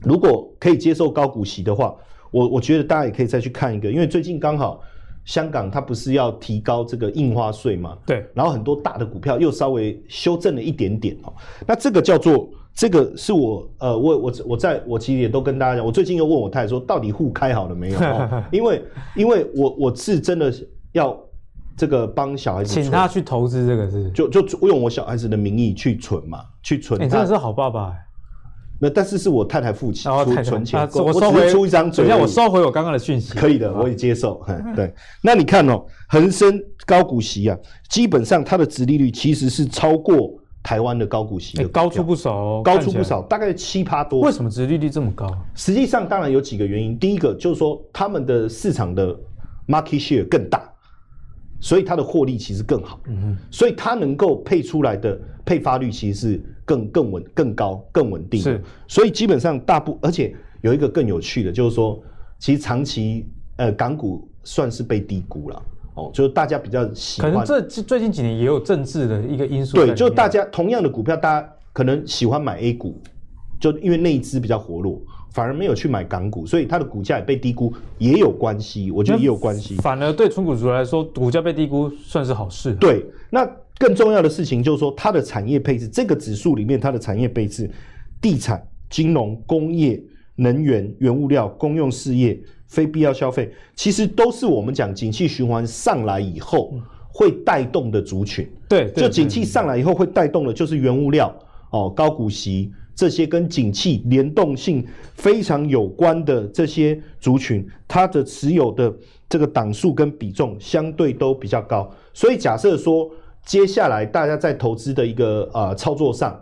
Speaker 2: 如果可以接受高股息的话，我我觉得大家也可以再去看一个，因为最近刚好。香港它不是要提高这个印花税嘛？
Speaker 1: 对，
Speaker 2: 然后很多大的股票又稍微修正了一点点哦。那这个叫做这个是我呃，我我我在我其实也都跟大家讲，我最近又问我太太说，到底户开好了没有？因为因为我我是真的要这个帮小孩子，
Speaker 1: 请他去投资这个是，
Speaker 2: 就就用我小孩子的名义去存嘛，去存。
Speaker 1: 你真的是好爸爸。
Speaker 2: 那但是是我太太付钱，出存钱，
Speaker 1: 我收回
Speaker 2: 出一张嘴。
Speaker 1: 等下我收回我刚刚的讯息。
Speaker 2: 可以的，我也接受。对，那你看哦，恒生高股息啊，基本上它的殖利率其实是超过台湾的高股息的，
Speaker 1: 高出不少，哦
Speaker 2: 高出不少，大概七趴多。
Speaker 1: 为什么殖利率这么高？
Speaker 2: 实际上当然有几个原因，第一个就是说他们的市场的 market share 更大。所以它的获利其实更好，嗯哼，所以它能够配出来的配发率其实是更更稳、更高、更稳定。
Speaker 1: 是，
Speaker 2: 所以基本上大部，而且有一个更有趣的，就是说，其实长期呃港股算是被低估了，哦，就是大家比较喜欢。
Speaker 1: 可能这最近几年也有政治的一个因素。
Speaker 2: 对，就大家同样的股票，大家可能喜欢买 A 股，就因为内资比较活络。反而没有去买港股，所以它的股价也被低估，也有关系。我觉得也有关系。
Speaker 1: 反而对纯股族来说，股价被低估算是好事。
Speaker 2: 对，那更重要的事情就是说，它的产业配置，这个指数里面它的产业配置，地产、金融、工业、能源、原物料、公用事业、非必要消费，其实都是我们讲景气循环上来以后会带动的族群。
Speaker 1: 对，
Speaker 2: 就景气上来以后会带动的，就是原物料哦，高股息。这些跟景气联动性非常有关的这些族群，它的持有的这个档数跟比重相对都比较高，所以假设说接下来大家在投资的一个呃操作上，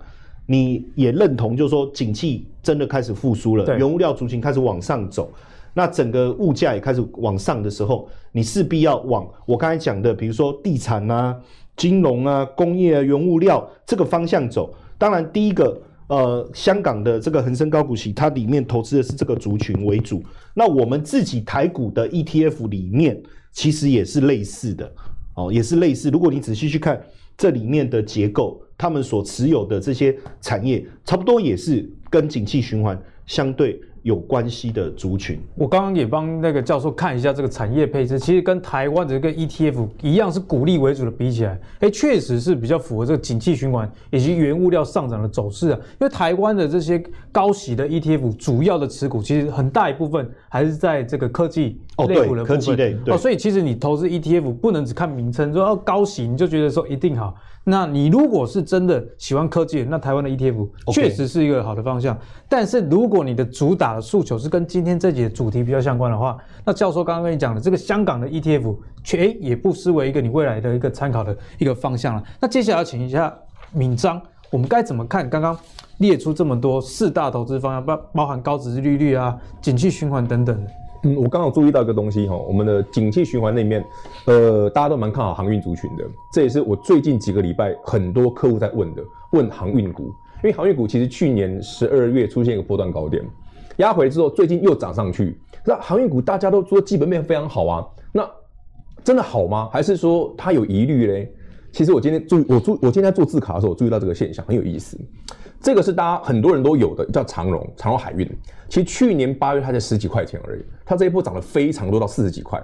Speaker 2: 你也认同，就是说景气真的开始复苏了，原物料族群开始往上走，那整个物价也开始往上的时候，你势必要往我刚才讲的，比如说地产啊、金融啊、工业啊、原物料这个方向走。当然，第一个。呃，香港的这个恒生高股息，它里面投资的是这个族群为主。那我们自己台股的 ETF 里面，其实也是类似的，哦，也是类似。如果你仔细去看这里面的结构，他们所持有的这些产业，差不多也是跟景气循环相对。有关系的族群，
Speaker 1: 我刚刚也帮那个教授看一下这个产业配置，其实跟台湾的这个 ETF 一样是股利为主的，比起来，哎，确实是比较符合这个景气循环以及原物料上涨的走势啊。因为台湾的这些高息的 ETF 主要的持股，其实很大一部分还是在这个科技类股的部分，
Speaker 2: 科技类，
Speaker 1: 哦，所以其实你投资 ETF 不能只看名称，说哦高息你就觉得说一定好。那你如果是真的喜欢科技，那台湾的 ETF 确实是一个好的方向。但是如果你的主打的诉求是跟今天这集的主题比较相关的话，那教授刚刚跟你讲的这个香港的 ETF，却也不失为一个你未来的一个参考的一个方向了。那接下来要请一下敏章，我们该怎么看？刚刚列出这么多四大投资方向，包包含高值利率啊、景气循环等等。
Speaker 3: 嗯，我刚好注意到一个东西哈，我们的景气循环那里面，呃，大家都蛮看好航运族群的，这也是我最近几个礼拜很多客户在问的，问航运股，因为航运股其实去年十二月出现一个波段高点，压回之后，最近又涨上去，那航运股大家都说基本面非常好啊，那真的好吗？还是说它有疑虑嘞？其实我今天注我注我今天在做字卡的时候，我注意到这个现象很有意思。这个是大家很多人都有的，叫长荣长荣海运。其实去年八月它才十几块钱而已，它这一波涨了非常多到四十几块。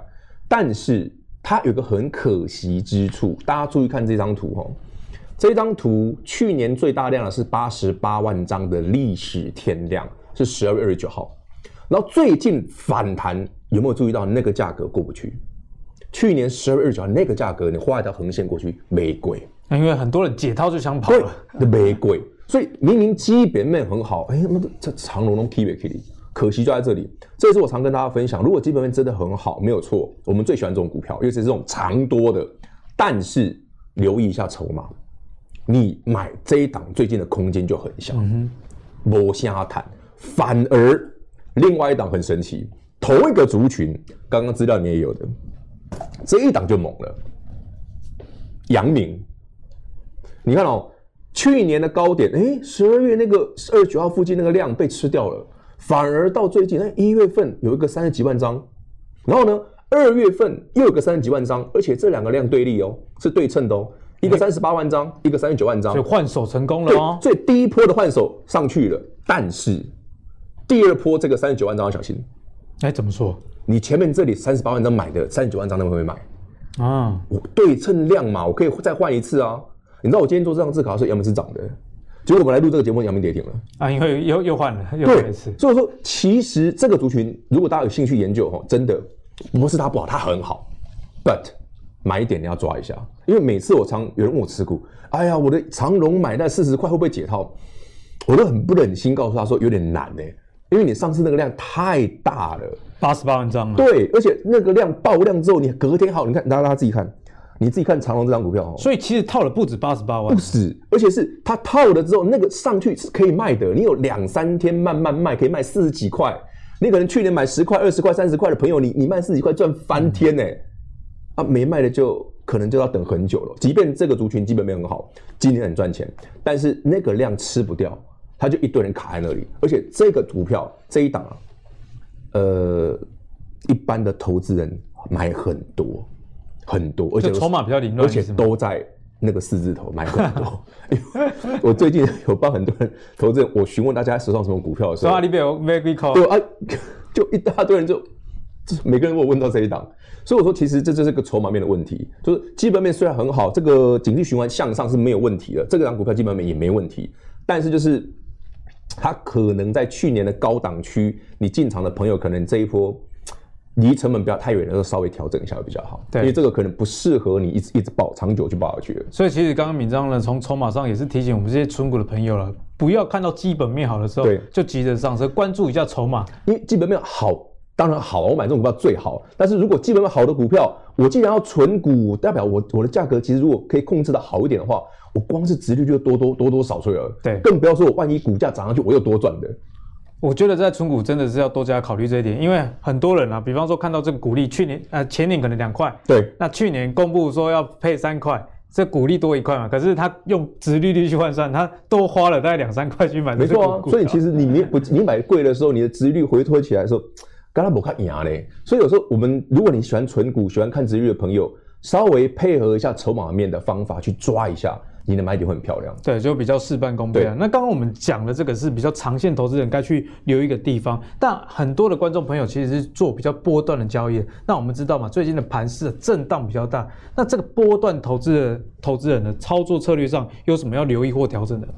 Speaker 3: 但是它有个很可惜之处，大家注意看这张图哦。这张图去年最大量的是八十八万张的历史天量，是十二月二十九号。然后最近反弹有没有注意到那个价格过不去？去年十二月二十九号那个价格，你画一条横线过去没鬼，
Speaker 1: 因为很多人解套就想跑了，
Speaker 3: 对，没鬼。所以明明基本面很好，哎，那这长龙都 keep 不 keep？可惜就在这里。这也是我常跟大家分享，如果基本面真的很好，没有错，我们最喜欢这种股票，尤其是这种长多的。但是留意一下筹码，你买这一档最近的空间就很小，摸瞎谈。反而另外一档很神奇，同一个族群，刚刚资料里面也有的，这一档就猛了。阳明，你看哦。去年的高点，哎，十二月那个二十九号附近那个量被吃掉了，反而到最近，哎，一月份有一个三十几万张，然后呢，二月份又有个三十几万张，而且这两个量对立哦，是对称的哦，一个三十八万张，一个三十九万张，
Speaker 1: 所以换手成功了哦。
Speaker 3: 所以第一波的换手上去了，但是第二波这个三十九万张要小心。
Speaker 1: 哎，怎么说？
Speaker 3: 你前面这里三十八万张买的三十九万张，他们会买？
Speaker 1: 啊，
Speaker 3: 我对称量嘛，我可以再换一次啊。你知道我今天做这张字卡的时候，阳明是涨的，结果我们来录这个节目，阳明跌停了
Speaker 1: 啊！因为又又换了，又换一次。
Speaker 3: 所以说，其实这个族群，如果大家有兴趣研究哈，真的不是它不好，它很好。But 买一点你要抓一下，因为每次我常有人问我持股，哎呀，我的长龙买那四十块会不会解套？我都很不忍心告诉他说有点难呢，因为你上次那个量太大了，
Speaker 1: 八十八万张啊。
Speaker 3: 对，而且那个量爆量之后，你隔天好，你看大家大家自己看。你自己看长隆这张股票哦，
Speaker 1: 所以其实套了不止八十八万，
Speaker 3: 不止，而且是它套了之后，那个上去是可以卖的。你有两三天慢慢卖，可以卖四十几块。你可能去年买十块、二十块、三十块的朋友，你你卖四十几块赚翻天呢。啊，没卖的就可能就要等很久了。即便这个族群基本面很好，今年很赚钱，但是那个量吃不掉，它就一堆人卡在那里。而且这个股票这一档啊，呃，一般的投资人买很多。很多，而且
Speaker 1: 筹码比较凌乱，
Speaker 3: 而且都在那个四字头买很多。我最近有帮很多人投资，我询问大家手上什么股票的时候，
Speaker 1: 啊里边有 very call，
Speaker 3: 对啊，就一大堆人就，每个人问我问到这一档，所以我说其实这就是个筹码面的问题，就是基本面虽然很好，这个景气循环向上是没有问题的，这个档股票基本面也没问题，但是就是它可能在去年的高档区，你进场的朋友可能这一波。离成本不要太远的时候，稍微调整一下会比较好。对，因为这个可能不适合你一直一直抱长久去抱下去。
Speaker 1: 所以其实刚刚敏章呢，从筹码上也是提醒我们这些存股的朋友了，不要看到基本面好的时候就急着上车，关注一下筹码。
Speaker 3: 因为基本面好当然好，我买这种股票最好。但是如果基本面好的股票，我既然要存股，代表我我的价格其实如果可以控制的好一点的话，我光是值率就多多多多少税了。
Speaker 1: 对，
Speaker 3: 更不要说我万一股价涨上去，我又多赚的。
Speaker 1: 我觉得在存股真的是要多加考虑这一点，因为很多人啊，比方说看到这个股利，去年呃前年可能两块，
Speaker 3: 对，
Speaker 1: 那去年公布说要配三块，这股利多一块嘛，可是他用值利率去换算，他多花了大概两三块去买这。没错啊，
Speaker 3: 所以其实你没不 你买贵的时候，你的殖利率回推起来的时候，刚刚不看牙嘞。所以有时候我们如果你喜欢存股、喜欢看殖利率的朋友，稍微配合一下筹码面的方法去抓一下。你的买点会很漂亮，
Speaker 1: 对，就比较事半功倍啊。那刚刚我们讲的这个是比较长线投资人该去留一个地方，但很多的观众朋友其实是做比较波段的交易。那我们知道嘛，最近的盘势震荡比较大，那这个波段投资的投资人的操作策略上有什么要留意或调整的？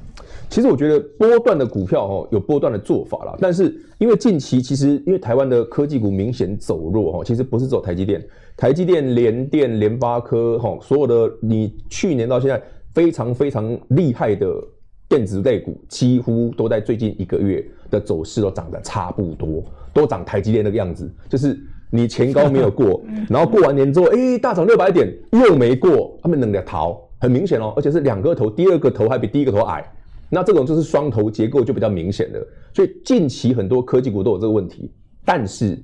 Speaker 3: 其实我觉得波段的股票哦，有波段的做法啦，但是因为近期其实因为台湾的科技股明显走弱哦，其实不是走台积电，台积电、联电、联发科哈，所有的你去年到现在。非常非常厉害的电子类股，几乎都在最近一个月的走势都涨得差不多，都涨台积电那个样子，就是你前高没有过，然后过完年之后，哎、欸，大涨六百点又没过，他们能两头很明显哦，而且是两个头，第二个头还比第一个头矮，那这种就是双头结构就比较明显的，所以近期很多科技股都有这个问题。但是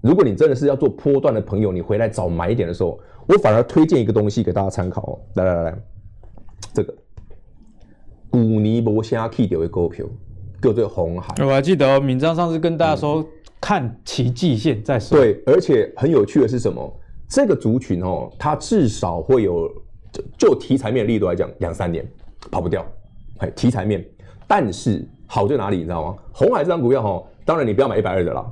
Speaker 3: 如果你真的是要做波段的朋友，你回来找买点的时候，我反而推荐一个东西给大家参考哦，来来来来。这个古尼博虾 K 掉的股票，叫做红海。
Speaker 1: 我还记得闵漳上次跟大家说，嗯、看其季线再说。
Speaker 3: 对，而且很有趣的是什么？这个族群哦，它至少会有就就题材面的力度来讲，两三年跑不掉，哎，题材面。但是好在哪里，你知道吗？红海这张股票哦，当然你不要买一百二的啦，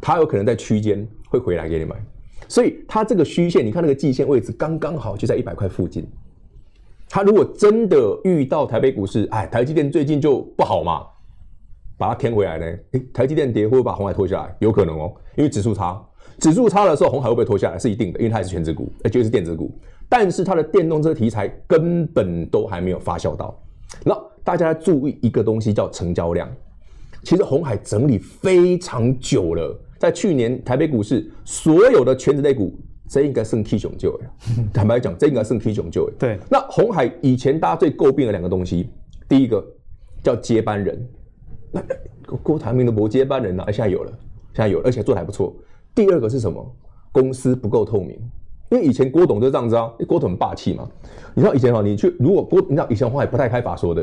Speaker 3: 它有可能在区间会回来给你买。所以它这个虚线，你看那个季线位置刚刚好就在一百块附近。它如果真的遇到台北股市，哎，台积电最近就不好嘛，把它填回来呢？哎，台积电跌会不会把鸿海拖下来？有可能哦，因为指数差，指数差的时候，红海会不会拖下来？是一定的，因为它也是权值股，而且是电子股。但是它的电动车题材根本都还没有发酵到。那大家注意一个东西叫成交量。其实红海整理非常久了，在去年台北股市所有的权值类股，这应该胜 K 熊救哎。坦白讲，这应该胜 K 熊救哎。
Speaker 1: 对。
Speaker 3: 那红海以前大家最诟病的两个东西，第一个叫接班人，那郭台铭的没接班人呢？现在有了，现在有了，而且做的还不错。第二个是什么？公司不够透明。因为以前郭董就这样子啊，郭董很霸气嘛。你知道以前哈，你去如果郭，你知道以前红海不太开法说的，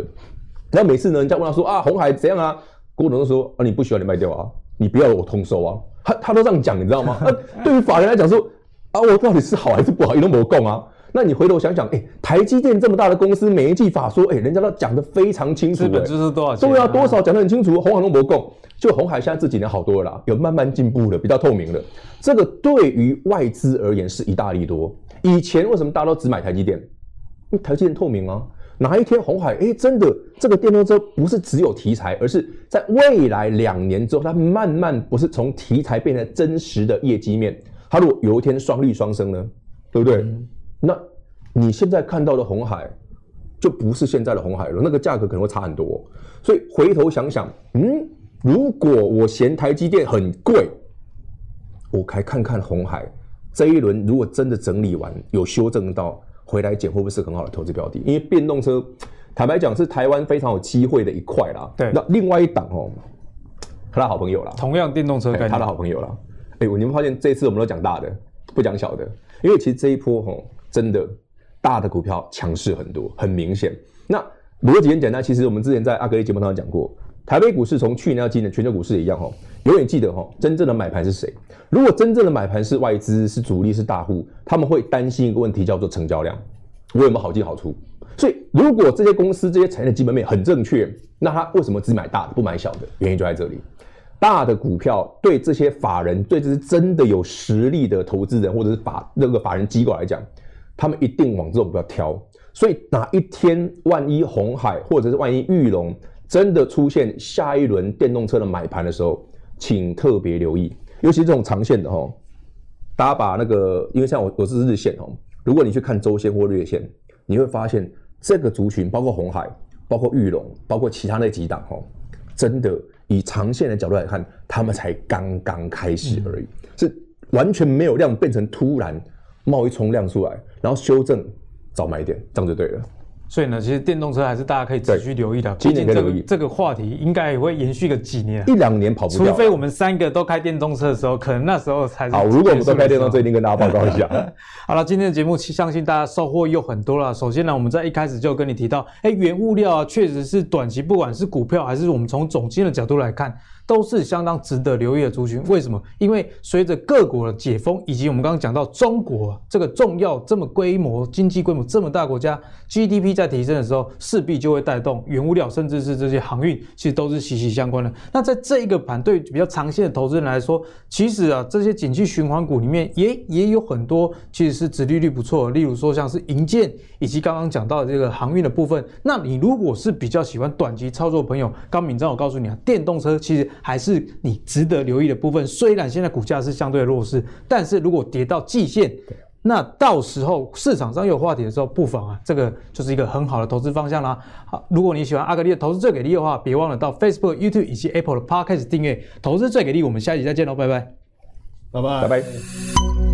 Speaker 3: 然后每次呢，人家问他说啊，红海怎样啊？郭董就说啊，你不需要你卖掉啊，你不要我通收啊。他他都这样讲，你知道吗？那对于法人来讲说啊，我到底是好还是不好，你都没有讲啊。那你回头想想，哎、欸，台积电这么大的公司，每一季法说，哎、欸，人家都讲得非常清楚、欸，资本支出多少钱、啊？对啊，多少讲得很清楚。红海都没有讲，就红海现在这几年好多了啦，有慢慢进步了，比较透明了。这个对于外资而言是一大利多。以前为什么大家都只买台积电？因为台积电透明啊。哪一天红海，哎、欸，真的这个电动车不是只有题材，而是在未来两年之后，它慢慢不是从题材变成真实的业绩面。它如果有一天双利双生呢？对不对？嗯那你现在看到的红海，就不是现在的红海了，那个价格可能会差很多。所以回头想想，嗯，如果我嫌台积电很贵，我还看看红海这一轮，如果真的整理完有修正到回来捡，会不会是很好的投资标的？因为电动车，坦白讲是台湾非常有机会的一块啦。
Speaker 1: 对，
Speaker 3: 那另外一档哦，他的好朋友啦，
Speaker 1: 同样电动车，
Speaker 3: 他的好朋友啦。哎，你们发现这次我们都讲大的，不讲小的，因为其实这一波吼。真的，大的股票强势很多，很明显。那逻辑很简单，其实我们之前在阿格力节目当中讲过，台北股市从去年到今年，全球股市也一样吼，永远记得吼，真正的买盘是谁？如果真正的买盘是外资、是主力、是大户，他们会担心一个问题，叫做成交量，我有没有好进好出？所以，如果这些公司这些产业的基本面很正确，那他为什么只买大的不买小的？原因就在这里。大的股票对这些法人，对这些真的有实力的投资人，或者是法那个法人机构来讲。他们一定往这种股票挑，所以哪一天万一红海或者是万一裕隆真的出现下一轮电动车的买盘的时候，请特别留意，尤其这种长线的哈，大家把那个，因为像我我是日线哦，如果你去看周线或月线，你会发现这个族群包括红海、包括裕隆、包括其他那几档哈，真的以长线的角度来看，他们才刚刚开始而已，是完全没有量变成突然。冒一冲量出来，然后修正，找买点，这样就对了。
Speaker 1: 所以呢，其实电动车还是大家可以持续留意的。
Speaker 3: 今年可以留意
Speaker 1: 这个话题，应该也会延续个几年，
Speaker 3: 一两年跑不掉。
Speaker 1: 除非我们三个都开电动车的时候，可能那时候才是。
Speaker 3: 好，如果我们都开电动车，一定跟大家报告一下。
Speaker 1: 好了，今天的节目相信大家收获又很多了。首先呢，我们在一开始就跟你提到，哎，原物料啊，确实是短期，不管是股票还是我们从总经的角度来看。都是相当值得留意的族群。为什么？因为随着各国的解封，以及我们刚刚讲到中国这个重要这么规模经济规模这么大国家 GDP 在提升的时候，势必就会带动原物料，甚至是这些航运，其实都是息息相关的。那在这一个盘对比较长线的投资人来说，其实啊，这些景气循环股里面也也有很多其实是殖利率不错的，例如说像是银建，以及刚刚讲到的这个航运的部分。那你如果是比较喜欢短期操作的朋友，刚敏章我告诉你啊，电动车其实。还是你值得留意的部分。虽然现在股价是相对弱势，但是如果跌到季线，那到时候市场上有话题的时候，不妨啊，这个就是一个很好的投资方向啦。好，如果你喜欢阿格力的投资最给力的话，别忘了到 Facebook、YouTube 以及 Apple 的 Podcast 订阅。投资最给力，我们下期再见喽，拜拜，
Speaker 2: 拜拜，拜拜。